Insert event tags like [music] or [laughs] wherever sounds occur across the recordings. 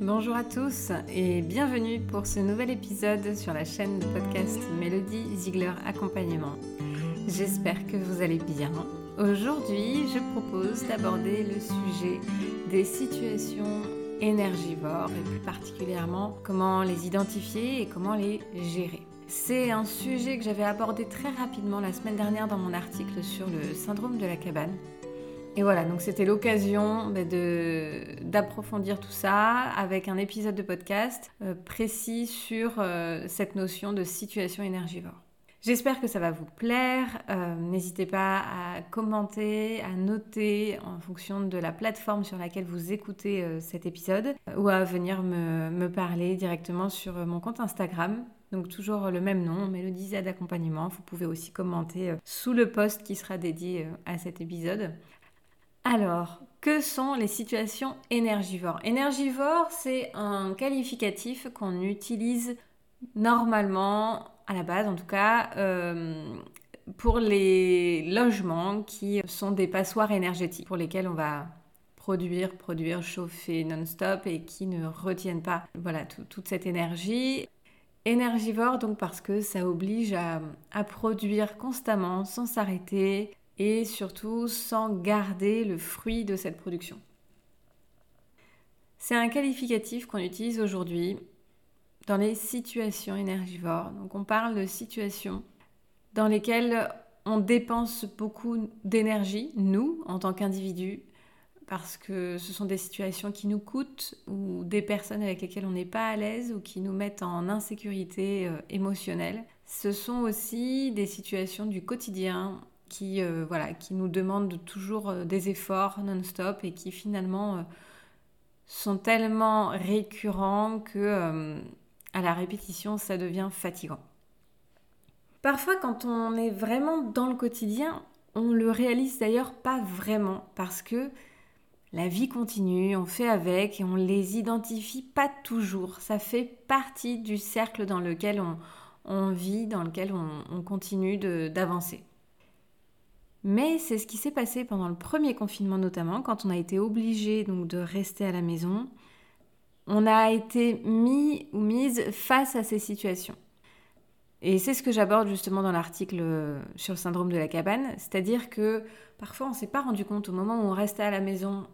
Bonjour à tous et bienvenue pour ce nouvel épisode sur la chaîne de podcast Mélodie Ziegler Accompagnement. J'espère que vous allez bien. Aujourd'hui, je propose d'aborder le sujet des situations énergivores et plus particulièrement comment les identifier et comment les gérer. C'est un sujet que j'avais abordé très rapidement la semaine dernière dans mon article sur le syndrome de la cabane. Et voilà, donc c'était l'occasion bah, d'approfondir tout ça avec un épisode de podcast euh, précis sur euh, cette notion de situation énergivore. J'espère que ça va vous plaire. Euh, n'hésitez pas à commenter, à noter en fonction de la plateforme sur laquelle vous écoutez cet épisode ou à venir me, me, parler directement sur mon compte Instagram. Donc toujours le même nom, Mélodie d'accompagnement. Vous pouvez aussi commenter sous le post qui sera dédié à cet épisode. Alors, que sont les situations énergivores? Énergivore, c'est un qualificatif qu'on utilise normalement, à la base en tout cas, euh, pour les logements qui sont des passoires énergétiques, pour lesquels on va produire, produire, chauffer non-stop et qui ne retiennent pas voilà, toute cette énergie. Énergivore donc parce que ça oblige à produire constamment, sans s'arrêter, et surtout sans garder le fruit de cette production. C'est un qualificatif qu'on utilise aujourd'hui dans les situations énergivores. Donc on parle de situations dans lesquelles on dépense beaucoup d'énergie, nous, en tant qu'individus, parce que ce sont des situations qui nous coûtent ou des personnes avec lesquelles on n'est pas à l'aise ou qui nous mettent en insécurité euh, émotionnelle. Ce sont aussi des situations du quotidien qui, euh, voilà, qui nous demandent toujours euh, des efforts non-stop et qui finalement euh, sont tellement récurrents que à la répétition, ça devient fatigant. Parfois, quand on est vraiment dans le quotidien, on le réalise d'ailleurs pas vraiment parce que la vie continue, on fait avec et on les identifie pas toujours. Ça fait partie du cercle dans lequel on, vit, dans lequel on, on continue d'avancer. Mais c'est ce qui s'est passé pendant le premier confinement notamment, quand on a été obligé donc de rester à la maison. On a été mis ou mise face à ces situations. Et c'est ce que j'aborde justement dans l'article euh, sur le syndrome de la cabane, c'est-à-dire que parfois on ne s'est pas rendu compte au moment où on restait à la maison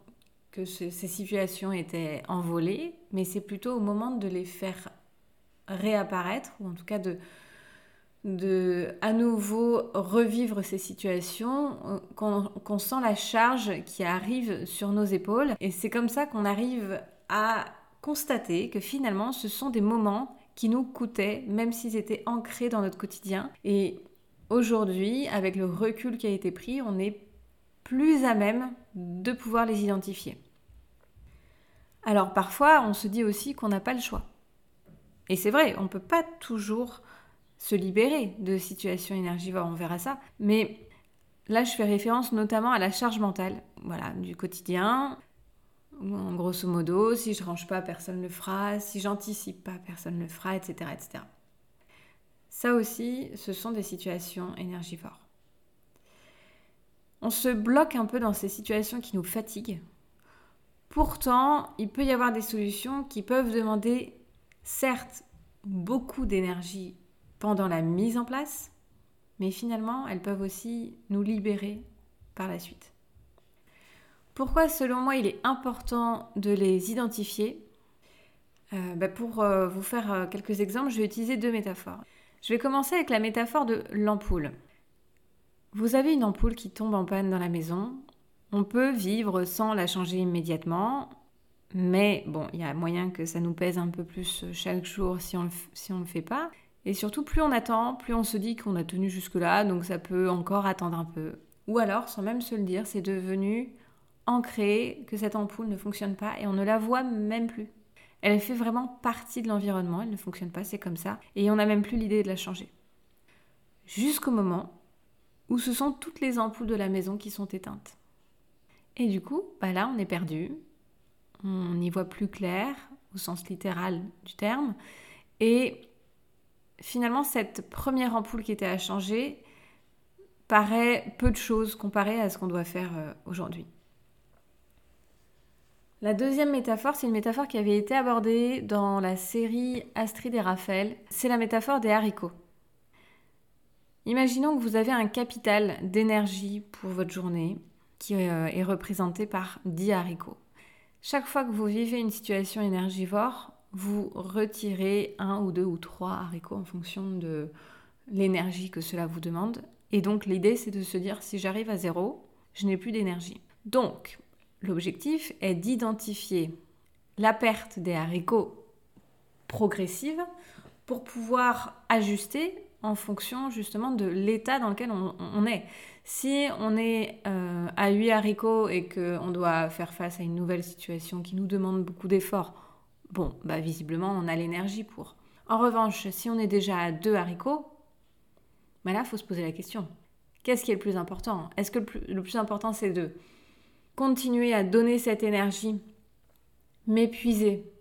que ces situations étaient envolées, mais c'est plutôt au moment de les faire réapparaître, ou en tout cas de, de à nouveau revivre ces situations, euh, qu'on sent la charge qui arrive sur nos épaules. Et c'est comme ça qu'on arrive à constater que finalement, ce sont des moments qui nous coûtaient, même s'ils étaient ancrés dans notre quotidien. Et aujourd'hui, avec le recul qui a été pris, on est plus à même de pouvoir les identifier. Alors parfois, on se dit aussi qu'on n'a pas le choix. Et c'est vrai, on ne peut pas toujours se libérer de situations énergivores, on verra ça. Mais là, je fais référence notamment à la charge mentale, voilà, du quotidien. En grosso modo, si je range pas, personne ne le fera. Si j'anticipe pas, personne ne le fera, etc., etc. Ça aussi, ce sont des situations énergivores. On se bloque un peu dans ces situations qui nous fatiguent. Pourtant, il peut y avoir des solutions qui peuvent demander, certes, beaucoup d'énergie pendant la mise en place, mais finalement, elles peuvent aussi nous libérer par la suite. Pourquoi, selon moi, il est important de les identifier? Euh, bah, Pour euh, vous faire euh, quelques exemples, je vais utiliser deux métaphores. Je vais commencer avec la métaphore de l'ampoule. Vous avez une ampoule qui tombe en panne dans la maison. On peut vivre sans la changer immédiatement, mais bon, il y a moyen que ça nous pèse un peu plus chaque jour si on ne si le fait pas. Et surtout, plus on attend, plus on se dit qu'on a tenu jusque-là, donc ça peut encore attendre un peu. Ou alors, sans même se le dire, c'est devenu ancré que cette ampoule ne fonctionne pas et on ne la voit même plus. Elle fait vraiment partie de l'environnement, elle ne fonctionne pas, c'est comme ça, et on n'a même plus l'idée de la changer. Jusqu'au moment où ce sont toutes les ampoules de la maison qui sont éteintes. Et du coup, bah là, on est perdu, on n'y voit plus clair, au sens littéral du terme, et finalement, cette première ampoule qui était à changer paraît peu de choses comparée à ce qu'on doit faire euh, aujourd'hui. La deuxième métaphore, c'est une métaphore qui avait été abordée dans la série Astrid et Raphaël. C'est la métaphore des haricots. Imaginons que vous avez un capital d'énergie pour votre journée qui euh, est représenté par 10 haricots. Chaque fois que vous vivez une situation énergivore, vous retirez un ou deux ou trois haricots en fonction de l'énergie que cela vous demande. Et donc l'idée c'est de se dire si j'arrive à zéro, je n'ai plus d'énergie. Donc l'objectif est d'identifier la perte des haricots progressive pour pouvoir ajuster en fonction justement de l'état dans lequel on, est. Si on est euh, à 8 haricots et qu'on doit faire face à une nouvelle situation qui nous demande beaucoup d'efforts, bon, bah visiblement on a l'énergie pour. En revanche, si on est déjà à 2 haricots, bah là, il faut se poser la question. Qu'est-ce qui est le plus important? Est-ce que le plus important, c'est de continuer à donner cette énergie, m'épuiser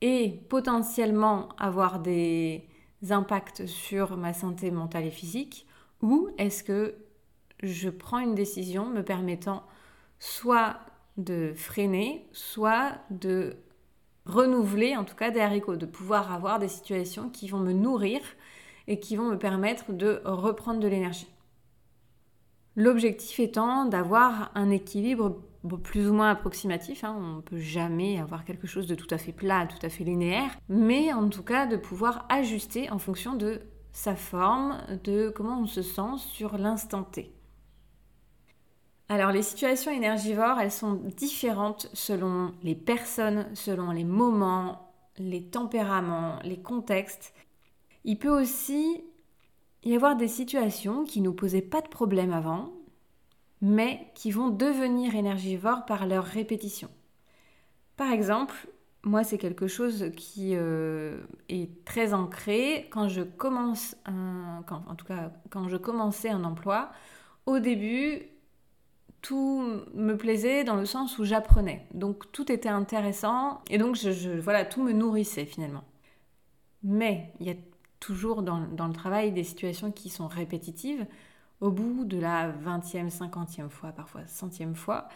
et potentiellement avoir des impacts sur ma santé mentale et physique? Ou est-ce que je prends une décision me permettant soit de freiner, soit de renouveler en tout cas des haricots, de pouvoir avoir des situations qui vont me nourrir et qui vont me permettre de reprendre de l'énergie. L'objectif étant d'avoir un équilibre plus ou moins approximatif, hein. on ne peut jamais avoir quelque chose de tout à fait plat, tout à fait linéaire, mais en tout cas de pouvoir ajuster en fonction de sa forme, de comment on se sent sur l'instant T. Alors les situations énergivores, elles sont différentes selon les personnes, selon les moments, les tempéraments, les contextes. Il peut aussi y avoir des situations qui nous posaient pas de problème avant, mais qui vont devenir énergivores par leur répétition. Par exemple, moi c'est quelque chose qui euh, est très ancré quand je commence un, en tout cas quand je commençais un emploi. Au début, tout me plaisait dans le sens où j'apprenais. Donc tout était intéressant et donc voilà, tout me nourrissait finalement. Mais il y a toujours dans, dans, le travail des situations qui sont répétitives. Au bout de la 20e, 50e fois, parfois centième fois,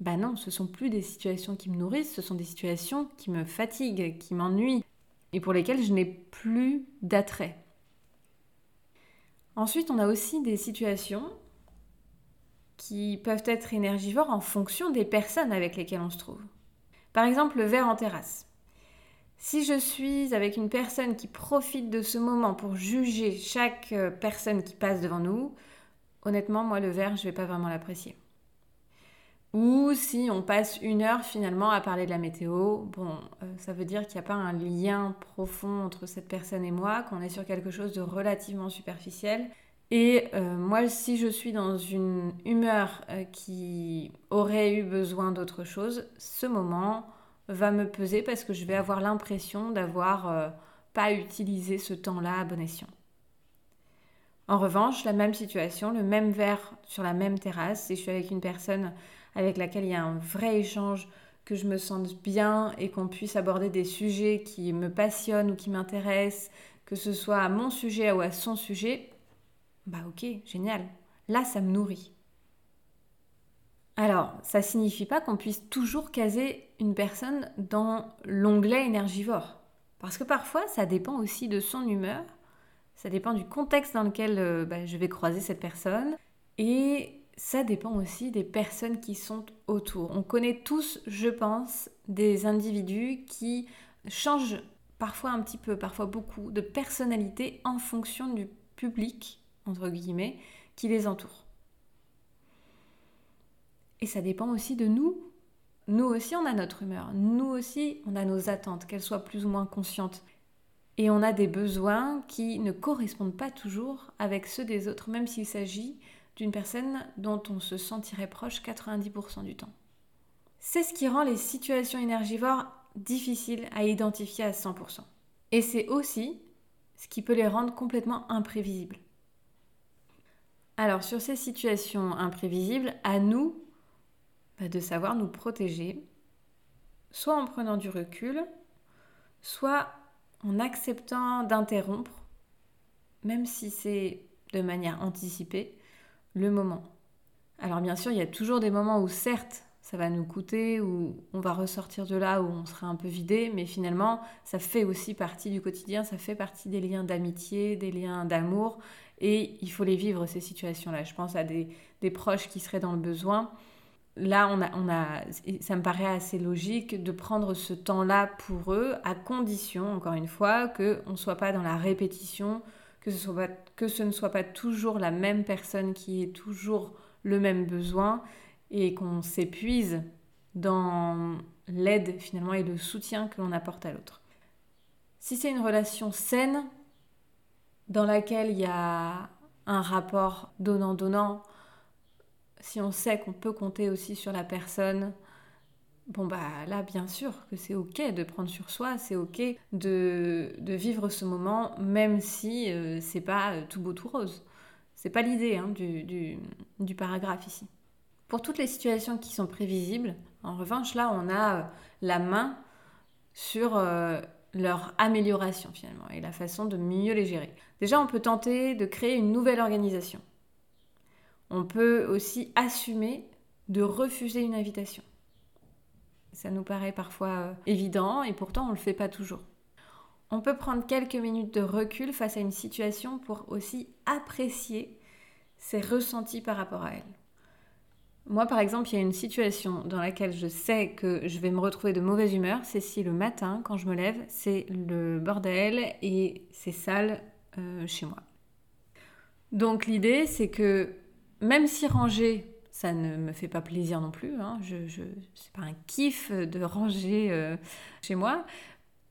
bah non, ce sont plus des situations qui me nourrissent, ce sont des situations qui me fatiguent, qui m'ennuient et pour lesquelles je n'ai plus d'attrait. Ensuite, on a aussi des situations qui peuvent être énergivores en fonction des personnes avec lesquelles on se trouve. Par exemple, le verre en terrasse. Si je suis avec une personne qui profite de ce moment pour juger chaque euh, personne qui passe devant nous, honnêtement, moi, le verre, je ne vais pas vraiment l'apprécier. Ou si on passe une heure finalement à parler de la météo, bon, euh, ça veut dire qu'il n'y a pas un lien profond entre cette personne et moi, qu'on est sur quelque chose de relativement superficiel et euh, moi, si je suis dans une humeur euh, qui aurait eu besoin d'autre chose, ce moment va me peser parce que je vais avoir l'impression d'avoir euh, pas utilisé ce temps-là à bon escient. En revanche, la même situation, le même verre sur la même terrasse, si je suis avec une personne avec laquelle il y a un vrai échange, que je me sente bien et qu'on puisse aborder des sujets qui me passionnent ou qui m'intéressent, que ce soit à mon sujet ou à son sujet, bah ok, génial. Là, ça me nourrit. Alors, ça signifie pas qu'on puisse toujours caser une personne dans l'onglet énergivore. Parce que parfois, ça dépend aussi de son humeur, ça dépend du contexte dans lequel euh, bah, je vais croiser cette personne, et ça dépend aussi des personnes qui sont autour. On connaît tous, je pense, des individus qui changent parfois un petit peu, parfois beaucoup, de personnalité en fonction du public entre guillemets, qui les entourent. Et ça dépend aussi de nous. Nous aussi, on a notre humeur. Nous aussi, on a nos attentes, qu'elles soient plus ou moins conscientes. Et on a des besoins qui ne correspondent pas toujours avec ceux des autres, même s'il s'agit d'une personne dont on se sentirait proche 90% du temps. C'est ce qui rend les situations énergivores difficiles à identifier à 100%. Et c'est aussi ce qui peut les rendre complètement imprévisibles. Alors sur ces situations imprévisibles, à nous bah, de savoir nous protéger, soit en prenant du recul, soit en acceptant d'interrompre, même si c'est de manière anticipée, le moment. Alors bien sûr, il y a toujours des moments où certes, ça va nous coûter ou on va ressortir de là où on sera un peu vidé, mais finalement, ça fait aussi partie du quotidien, ça fait partie des liens d'amitié, des liens d'amour, et il faut les vivre, ces situations-là. Je pense à des, proches qui seraient dans le besoin. Là, on a, on a, ça me paraît assez logique de prendre ce temps-là pour eux, à condition, encore une fois, qu'on ne soit pas dans la répétition, que ce, soit que ce ne soit pas toujours la même personne qui ait toujours le même besoin et qu'on s'épuise dans l'aide finalement et le soutien que l'on apporte à l'autre. Si c'est une relation saine, dans laquelle il y a un rapport donnant-donnant, si on sait qu'on peut compter aussi sur la personne, bon bah là bien sûr que c'est ok de prendre sur soi, c'est ok de, vivre ce moment même si euh, c'est pas euh, tout beau tout rose. C'est pas l'idée hein, du, du, paragraphe ici. Pour toutes les situations qui sont prévisibles, en revanche là on a euh, la main sur leur amélioration finalement et la façon de mieux les gérer. Déjà, on peut tenter de créer une nouvelle organisation. On peut aussi assumer de refuser une invitation. Ça nous paraît parfois euh, évident et pourtant on ne le fait pas toujours. On peut prendre quelques minutes de recul face à une situation pour aussi apprécier ses ressentis par rapport à elle. Moi, par exemple, il y a une situation dans laquelle je sais que je vais me retrouver de mauvaise humeur. C'est si le matin, quand je me lève, c'est le bordel et c'est sale euh, chez moi. Donc l'idée, c'est que même si ranger, ça ne me fait pas plaisir non plus, hein, je, je c'est pas un kiff de ranger euh, chez moi.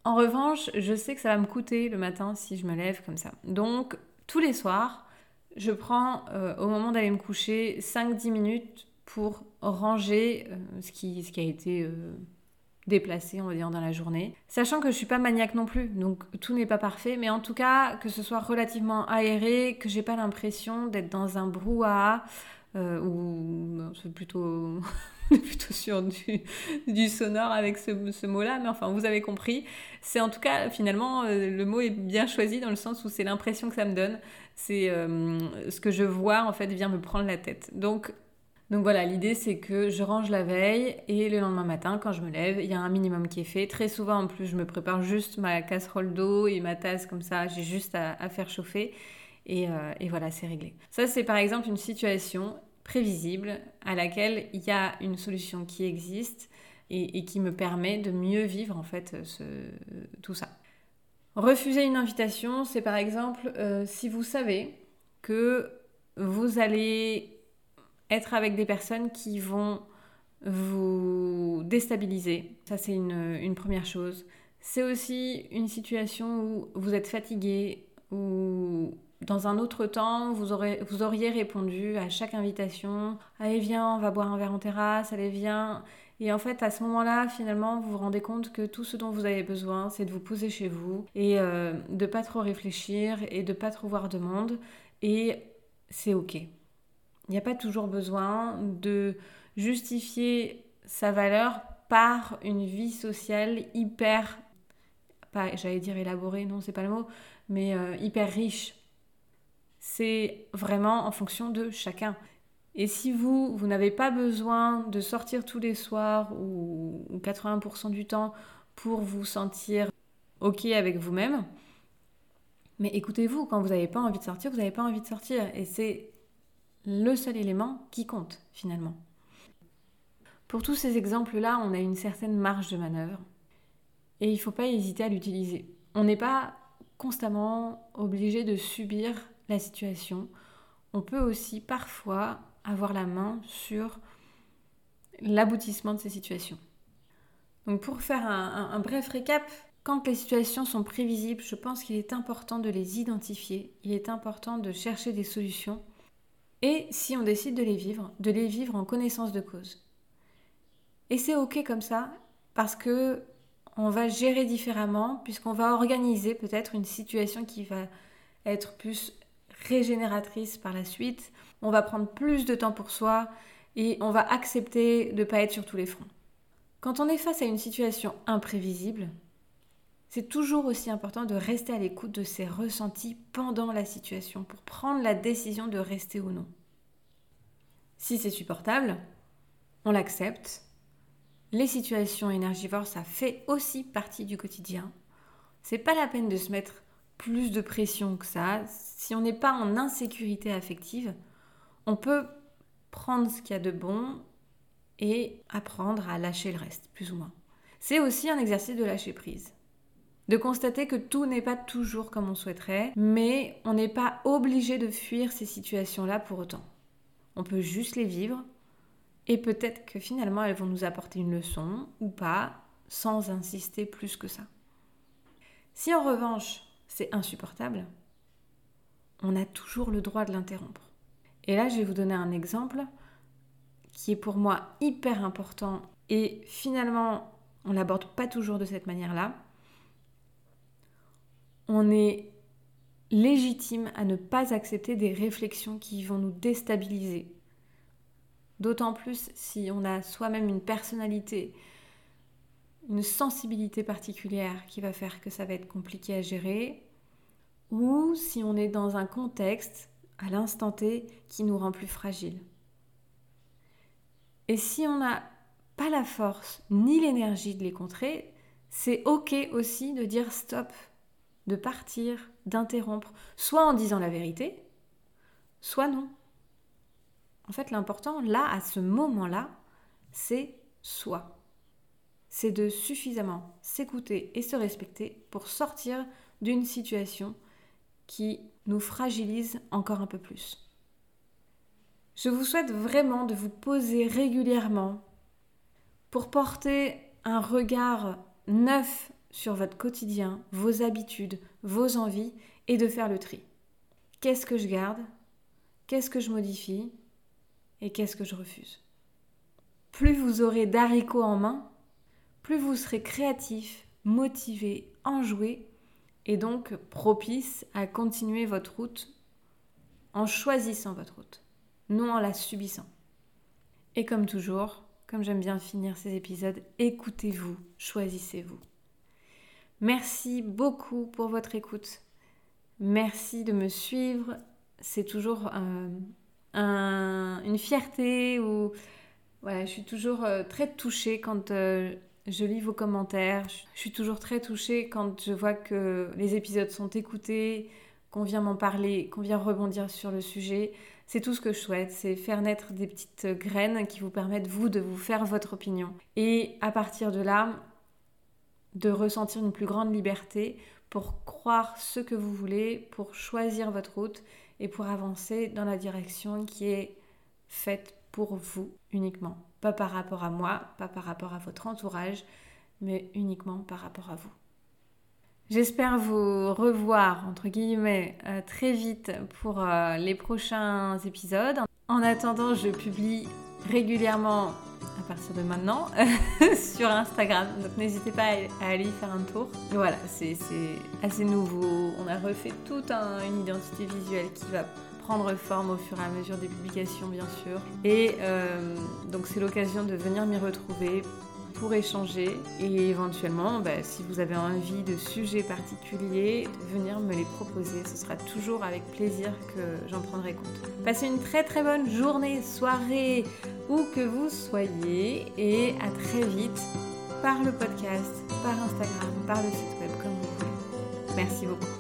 En revanche, je sais que ça va me coûter le matin si je me lève comme ça. Donc tous les soirs, je prends euh, au moment d'aller me coucher 5-10 minutes pour ranger ce, qui, ce qui a été déplacé, on va dire, dans la journée. Sachant que je suis pas maniaque non plus, donc tout n'est pas parfait, mais en tout cas, que ce soit relativement aéré, que j'ai pas l'impression d'être dans un brouhaha, euh, ou c'est plutôt, [laughs] plutôt sur du, du, sonore avec ce, ce mot-là, mais enfin, vous avez compris. C'est en tout cas, finalement, euh, le mot est bien choisi dans le sens où c'est l'impression que ça me donne. C'est euh, ce que je vois, en fait, vient me prendre la tête. Donc, donc voilà, l'idée c'est que je range la veille et le lendemain matin, quand je me lève, il y a un minimum qui est fait. Très souvent en plus, je me prépare juste ma casserole d'eau et ma tasse comme ça, j'ai juste à, faire chauffer euh, et, voilà, c'est réglé. Ça c'est par exemple une situation prévisible à laquelle il y a une solution qui existe et, qui me permet de mieux vivre en fait tout ça. Refuser une invitation, c'est par exemple euh, si vous savez que vous allez être avec des personnes qui vont vous déstabiliser. Ça, c'est une, première chose. C'est aussi une situation où vous êtes fatigué, ou dans un autre temps, vous auriez répondu à chaque invitation Allez, viens, on va boire un verre en terrasse, allez, viens. Et en fait, à ce moment-là, finalement, vous vous rendez compte que tout ce dont vous avez besoin, c'est de vous poser chez vous et euh, de pas trop réfléchir et de pas trop voir de monde. Et c'est OK. Il n'y a pas toujours besoin de justifier sa valeur par une vie sociale hyper, pas, j'allais dire élaborée, non, c'est pas le mot, mais euh, hyper riche. C'est vraiment en fonction de chacun. Et si vous, vous n'avez pas besoin de sortir tous les soirs ou, ou 80% du temps pour vous sentir OK avec vous-même, mais écoutez-vous, quand vous n'avez pas envie de sortir, vous n'avez pas envie de sortir. Et c'est le seul élément qui compte finalement. Pour tous ces exemples-là, on a une certaine marge de manœuvre et il ne faut pas hésiter à l'utiliser. On n'est pas constamment obligé de subir la situation. On peut aussi parfois avoir la main sur l'aboutissement de ces situations. Donc pour faire un, un, bref récap, quand les situations sont prévisibles, je pense qu'il est important de les identifier, il est important de chercher des solutions et si on décide de les vivre, de les vivre en connaissance de cause. Et c'est ok comme ça parce que on va gérer différemment puisqu'on va organiser peut-être une situation qui va être plus régénératrice par la suite. On va prendre plus de temps pour soi et on va accepter de ne pas être sur tous les fronts. Quand on est face à une situation imprévisible, c'est toujours aussi important de rester à l'écoute de ses ressentis pendant la situation pour prendre la décision de rester ou non. Si c'est supportable, on l'accepte les situations énergivores, ça fait aussi partie du quotidien. C'est pas la peine de se mettre plus de pression que ça. Si on n'est pas en insécurité affective, on peut prendre ce qu'il y a de bon et apprendre à lâcher le reste, plus ou moins. C'est aussi un exercice de lâcher prise. De constater que tout n'est pas toujours comme on souhaiterait, mais on n'est pas obligé de fuir ces situations-là pour autant. On peut juste les vivre et peut-être que finalement elles vont nous apporter une leçon ou pas, sans insister plus que ça. Si en revanche c'est insupportable, on a toujours le droit de l'interrompre. Et là, je vais vous donner un exemple qui est pour moi hyper important et finalement, on l'aborde pas toujours de cette manière-là. On est légitime à ne pas accepter des réflexions qui vont nous déstabiliser. D'autant plus si on a soi-même une personnalité, une sensibilité particulière qui va faire que ça va être compliqué à gérer, ou si on est dans un contexte à l'instant T qui nous rend plus fragiles. Et si on n'a pas la force ni l'énergie de les contrer, c'est ok aussi de dire stop, de partir, d'interrompre, soit en disant la vérité, soit non. En fait, l'important, là, à ce moment-là, c'est soi. C'est de suffisamment s'écouter et se respecter pour sortir d'une situation qui nous fragilise encore un peu plus. Je vous souhaite vraiment de vous poser régulièrement pour porter un regard neuf sur votre quotidien, vos habitudes, vos envies et de faire le tri. Qu'est-ce que je garde? Qu'est-ce que je modifie? Et qu'est-ce que je refuse? Plus vous aurez d'haricots en main, plus vous serez créatif, motivé, enjoué et donc propice à continuer votre route en choisissant votre route, non en la subissant. Et comme toujours, comme j'aime bien finir ces épisodes, écoutez-vous, choisissez-vous. Merci beaucoup pour votre écoute. Merci de me suivre. C'est toujours euh, une fierté ou voilà, je suis toujours euh, très touchée quand euh, je lis vos commentaires. Je suis toujours très touchée quand je vois que les épisodes sont écoutés, qu'on vient m'en parler, qu'on vient rebondir sur le sujet. C'est tout ce que je souhaite, c'est faire naître des petites graines qui vous permettent, vous, de vous faire votre opinion. Et à partir de là, de ressentir une plus grande liberté pour croire ce que vous voulez, pour choisir votre route et pour avancer dans la direction qui est faite pour vous uniquement. Pas par rapport à moi, pas par rapport à votre entourage, mais uniquement par rapport à vous. J'espère vous revoir, entre guillemets, euh, très vite pour euh, les prochains épisodes. En attendant, je publie régulièrement à partir de maintenant [laughs] sur Instagram. Donc n'hésitez pas à aller y faire un tour. voilà, c'est assez nouveau. On a refait toute une identité visuelle qui va prendre forme au fur et à mesure des publications, bien sûr. Et euh, donc c'est l'occasion de venir m'y retrouver pour échanger et éventuellement, bah, si vous avez envie de sujets particuliers, venir me les proposer. Ce sera toujours avec plaisir que j'en prendrai compte. Passez une très très bonne journée, soirée, où que vous soyez et à très vite par le podcast, par Instagram, par le site web, comme vous voulez. Merci beaucoup.